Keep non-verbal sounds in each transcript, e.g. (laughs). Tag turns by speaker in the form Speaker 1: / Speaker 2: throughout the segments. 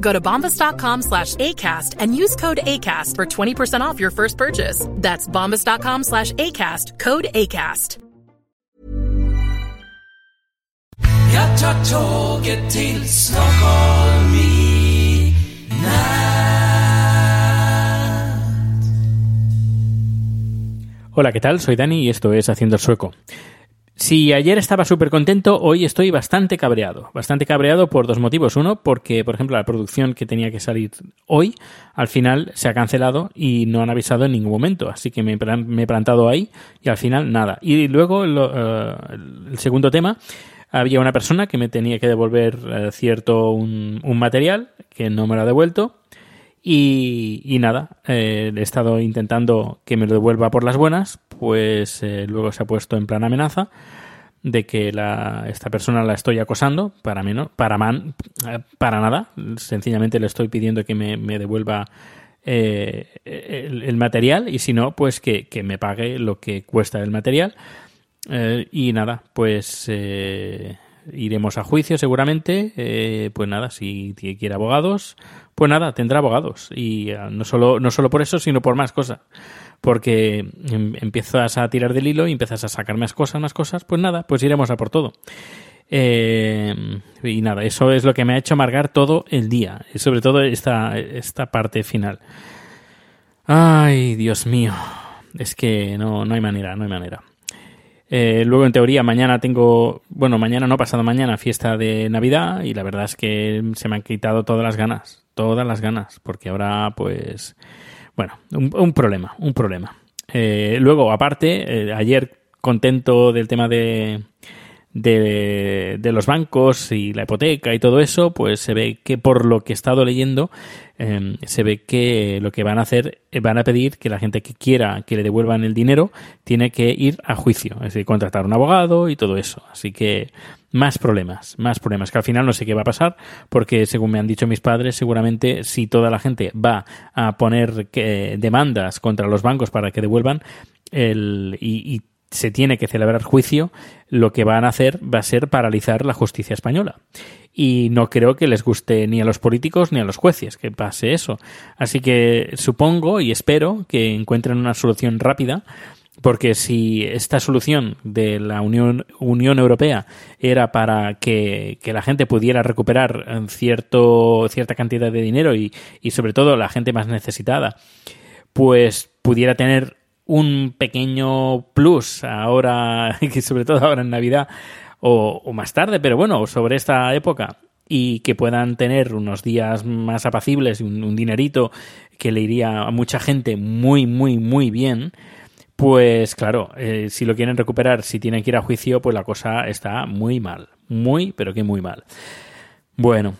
Speaker 1: Go to bombas.com slash ACAST and use code ACAST for 20% off your first purchase. That's bombas.com slash ACAST, code ACAST.
Speaker 2: Jag tar tåget till Stockholm i natt.
Speaker 3: Hola, ¿qué tal? Soy Dani y esto es Haciendo el Sueco. Si ayer estaba súper contento, hoy estoy bastante cabreado. Bastante cabreado por dos motivos. Uno, porque, por ejemplo, la producción que tenía que salir hoy, al final se ha cancelado y no han avisado en ningún momento. Así que me, he plantado ahí y al final nada. Y luego eh, el segundo tema, había una persona que me tenía que devolver eh, cierto un, material que no me lo ha devuelto. Y, y nada, eh, he estado intentando que me lo devuelva por las buenas, pues luego se ha puesto en plan amenaza de que la, esta persona la estoy acosando, para menos, para man, eh, para nada, sencillamente le estoy pidiendo que me, me devuelva eh, el, material y si no, pues que, que me pague lo que cuesta el material. Y nada, pues eh, iremos a juicio seguramente. Eh, pues nada, si quiere abogados, pues nada, tendrá abogados. Y eh, no, solo, no solo por eso, sino por más cosas. Porque em- empiezas a tirar del hilo y empiezas a sacar más cosas, más cosas, pues nada, pues iremos a por todo. Eh, y nada, eso es lo que me ha hecho amargar todo el día. Y sobre todo esta, esta parte final. Ay, Dios mío. Es que no, no hay manera, no hay manera. Eh, luego, en teoría, mañana tengo, bueno, mañana no, pasado mañana, fiesta de Navidad y la verdad es que se me han quitado todas las ganas, todas las ganas, porque ahora, pues, bueno, un, problema, un problema. Eh, luego, aparte, eh, ayer contento del tema de, de, los bancos y la hipoteca y todo eso, pues se ve que por lo que he estado leyendo, eh, se ve que lo que van a hacer, eh, van a pedir que la gente que quiera que le devuelvan el dinero tiene que ir a juicio, es decir, contratar un abogado y todo eso. Así que más problemas, más problemas, que al final no sé qué va a pasar, porque según me han dicho mis padres, seguramente si toda la gente va a poner que, demandas contra los bancos para que devuelvan el, y, y se tiene que celebrar juicio, lo que van a hacer va a ser paralizar la justicia española. Y no creo que les guste ni a los políticos ni a los jueces que pase eso. Así que supongo y espero que encuentren una solución rápida, porque si esta solución de la Unión, Unión Europea era para que, que la gente pudiera recuperar eh, cierto, cierta cantidad de dinero y, y sobre todo la gente más necesitada, pues pudiera tener un pequeño plus ahora, (laughs) que sobre todo ahora en Navidad o, más tarde, pero bueno, sobre esta época y que puedan tener unos días más apacibles un, un dinerito que le iría a mucha gente muy, muy, muy bien, pues claro, eh, si lo quieren recuperar, si tienen que ir a juicio, pues la cosa está muy mal, muy, pero que muy mal. Bueno,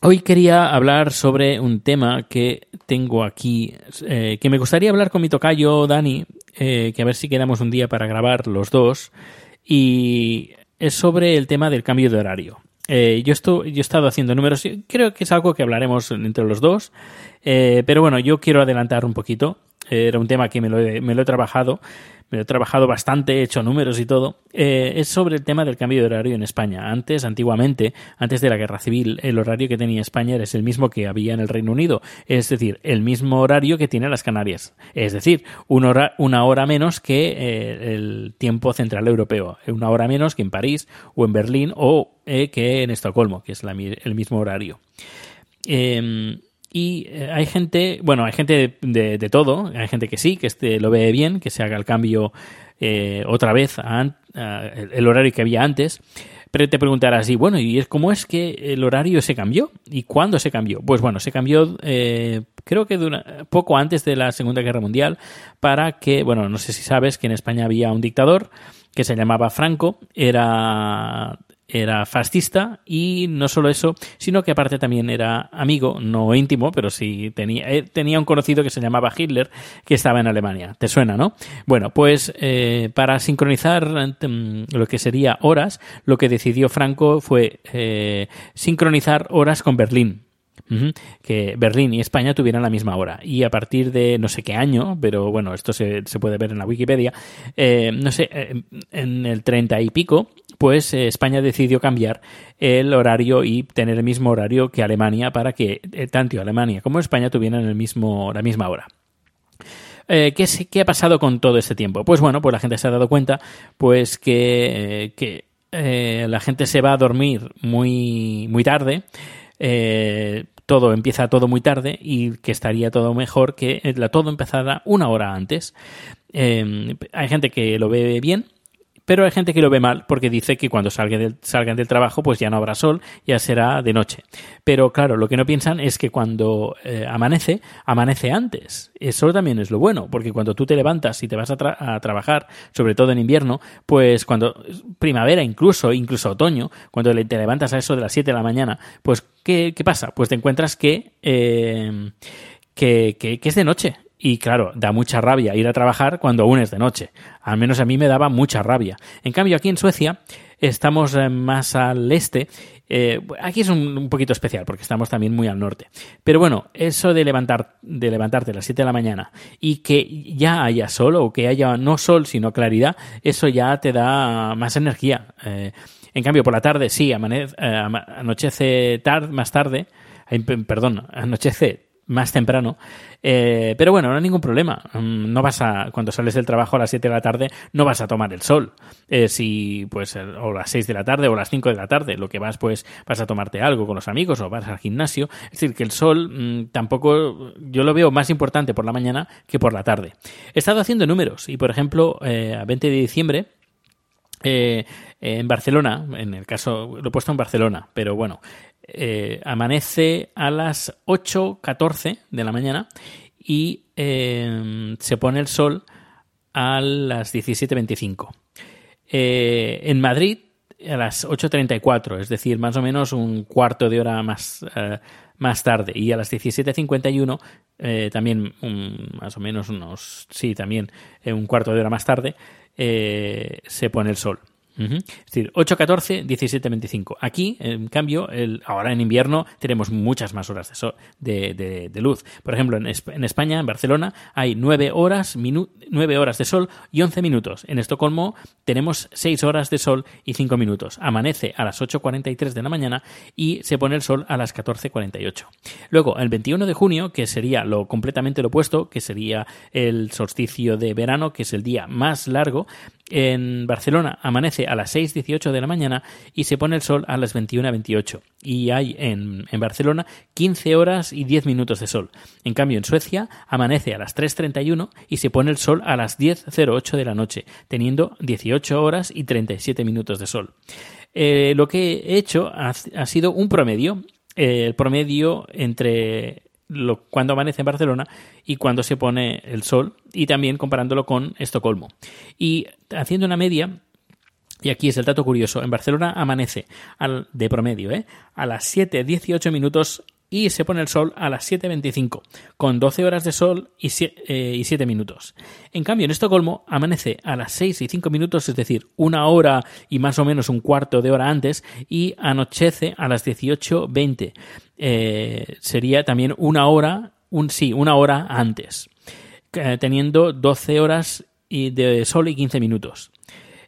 Speaker 3: Hoy quería hablar sobre un tema que tengo aquí, eh, que me gustaría hablar con mi tocayo Dani, eh, que a ver si quedamos un día para grabar los dos, y es sobre el tema del cambio de horario. Eh, yo, estoy, yo he estado haciendo números, creo que es algo que hablaremos entre los dos, eh, pero bueno, yo quiero adelantar un poquito. Era un tema que me lo he, me lo he trabajado, he trabajado bastante, he hecho números y todo. Eh, es sobre el tema del cambio de horario en España. Antes, antiguamente, antes de la guerra civil, el horario que tenía España era el mismo que había en el Reino Unido, es decir, el mismo horario que tiene las Canarias, es decir, una hora, una hora menos que eh, el tiempo central europeo, una hora menos que en París o en Berlín o eh, que en Estocolmo, que es la, el mismo horario. Eh, y eh, hay gente, bueno, hay gente de, de, todo, hay gente que sí, que este lo ve bien, que se haga el cambio eh, otra vez a, el horario que había antes. Pero te preguntarás, y bueno, ¿y cómo es que el horario se cambió? ¿Y cuándo se cambió? Pues bueno, se cambió eh, creo que poco antes de la Segunda Guerra Mundial para que, bueno, no sé si sabes que en España había un dictador que se llamaba Franco, era era fascista y no solo eso, sino que aparte también era amigo, no íntimo, pero sí tenía, eh, tenía un conocido que se llamaba Hitler, que estaba en Alemania. ¿Te suena, no? Bueno, pues eh, para sincronizar mm, lo que sería horas, lo que decidió Franco fue eh, sincronizar horas con Berlín que Berlín y España tuvieran la misma hora. Y a partir de no sé qué año, pero bueno, esto se, se puede ver en la Wikipedia, eh, no sé, eh, en el 30 y pico, pues eh, España decidió cambiar el horario y tener el mismo horario que Alemania para que tanto Alemania como España tuvieran el mismo, la misma hora. ¿qué, ¿qué, ha pasado con todo este tiempo? Pues bueno, pues la gente se ha dado cuenta pues que, que la gente se va a dormir muy, muy tarde. Eh, todo empieza todo muy tarde y que estaría todo mejor que la todo empezara una hora antes. Eh, hay gente que lo ve bien pero hay gente que lo ve mal porque dice que cuando salgan del, salgan del trabajo pues ya no habrá sol, ya será de noche. Pero claro, lo que no piensan es que cuando eh, amanece, amanece antes. Eso también es lo bueno, porque cuando tú te levantas y te vas a, trabajar, sobre todo en invierno, pues cuando primavera incluso, incluso otoño, cuando te levantas a eso de las 7 de la mañana, pues ¿qué, pasa? Pues te encuentras que, eh, que, que es de noche y claro, da mucha rabia ir a trabajar cuando aún es de noche. Al menos a mí me daba mucha rabia. En cambio, aquí en Suecia estamos eh, más al este. Eh, aquí es un, poquito especial porque estamos también muy al norte. Pero bueno, eso de, levantar, de levantarte a las 7 de la mañana y que ya haya sol o que haya no sol sino claridad, eso ya te da más energía. Eh, en cambio, por la tarde sí, anochece más tarde, perdón, anochece más temprano. Eh, pero bueno, no hay ningún problema. Mm, no vas a, cuando sales del trabajo a las 7 de la tarde, no vas a tomar el sol. Eh, si, pues, o las 6 de la tarde o las 5 de la tarde, lo que vas, pues, vas a tomarte algo con los amigos o vas al gimnasio. Es decir, que el sol mm, tampoco, yo lo veo más importante por la mañana que por la tarde. He estado haciendo números y, por ejemplo, eh, a 20 de diciembre, en Barcelona, en el caso, lo he puesto en Barcelona, pero bueno, eh, amanece a las 8.14 de la mañana y eh, se pone el sol a las 17.25. Eh, en Madrid a las 8.34, es decir, más o menos un cuarto de hora más, más tarde. Y a las 17.51, también más o menos unos, sí, también un cuarto de hora más tarde, se pone el sol. Es decir, 8.14, 17.25. Aquí, en cambio, el, ahora en invierno tenemos muchas más horas de, de, de, luz. Por ejemplo, en, en, España, en Barcelona, hay 9 horas, 9 horas de sol y 11 minutos. En Estocolmo tenemos 6 horas de sol y 5 minutos. Amanece a las 8.43 de la mañana y se pone el sol a las 14.48. Luego, el 21 de junio, que sería lo completamente lo opuesto, que sería el solsticio de verano, que es el día más largo, en Barcelona amanece a las 6.18 de la mañana y se pone el sol a las 21.28. Y hay en, Barcelona 15 horas y 10 minutos de sol. En cambio, en Suecia amanece a las 3.31 y se pone el sol a las 10.08 de la noche, teniendo 18 horas y 37 minutos de sol. Eh, lo que he hecho ha, sido un promedio. Eh, el promedio entre lo, cuando amanece en Barcelona y cuando se pone el sol, y también comparándolo con Estocolmo. Y haciendo una media, y aquí es el dato curioso, en Barcelona amanece al, de promedio ¿eh? a las 7.18 minutos y se pone el sol a las 7.25, con 12 horas de sol y 7, eh, minutos. En cambio, en Estocolmo amanece a las 6 y 5 minutos, es decir, una hora y más o menos un cuarto de hora antes, y anochece a las 18.20. Eh, sería también una hora, un, sí, una hora antes, eh, teniendo 12 horas de sol y 15 minutos.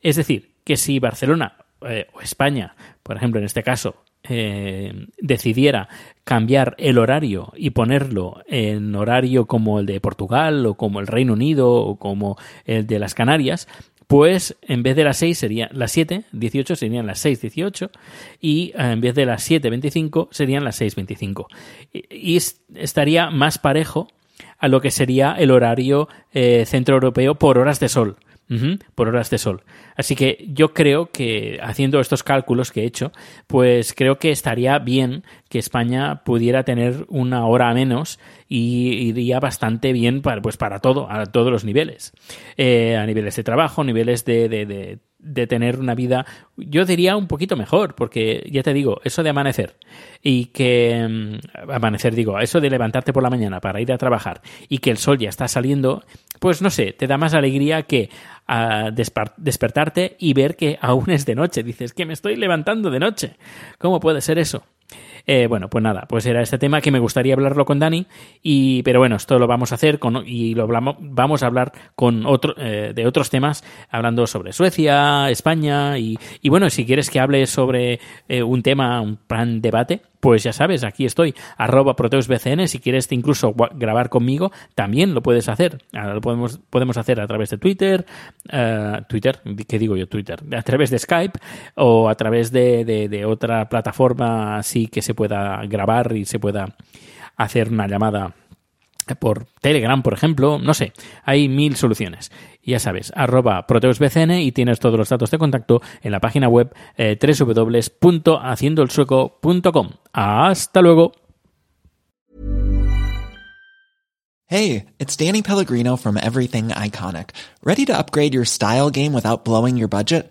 Speaker 3: Es decir, que si Barcelona o España, por ejemplo, en este caso, eh, decidiera cambiar el horario y ponerlo en horario como el de Portugal o como el Reino Unido o como el de las Canarias, pues en vez de las 6 serían las 7, 18 serían las 6, 18 y eh, en vez de las 7, 25 serían las 6, 25. Y, estaría más parejo a lo que sería el horario eh, centroeuropeo por horas de sol Por horas de sol. Así que yo creo que haciendo estos cálculos que he hecho, pues creo que estaría bien que España pudiera tener una hora menos y iría bastante bien para, pues para todo, a todos los niveles. Eh, a niveles de trabajo, niveles de, de, de, de tener una vida, yo diría un poquito mejor, porque ya te digo, eso de amanecer y que mm, amanecer digo, eso de levantarte por la mañana para ir a trabajar y que el sol ya está saliendo, pues no sé, te da más alegría que a despertarte y ver que aún es de noche. Dices que me estoy levantando de noche. ¿Cómo puede ser eso? Eh, bueno, pues nada, pues era este tema que me gustaría hablarlo con Dani, y, pero bueno, esto lo vamos a hacer con, y lo hablamos, vamos a hablar con otro, eh, de otros temas, hablando sobre Suecia, España, y, y bueno, si quieres que hable sobre eh, un tema, un plan debate, pues ya sabes, aquí estoy, arroba proteusbcn, si quieres incluso grabar conmigo, también lo puedes hacer. Lo podemos, podemos hacer a través de Twitter, uh, Twitter, ¿qué digo yo? Twitter, a través de Skype o a través de, de, de otra plataforma así que se pueda grabar y se pueda hacer una llamada por Telegram, por ejemplo, no sé, hay mil soluciones. Ya sabes, arroba proteusbcn y tienes todos los datos de contacto en la página web eh. Hasta luego.
Speaker 4: Hey, it's Danny Pellegrino from Everything Iconic. ¿Ready to upgrade your style game without blowing your budget?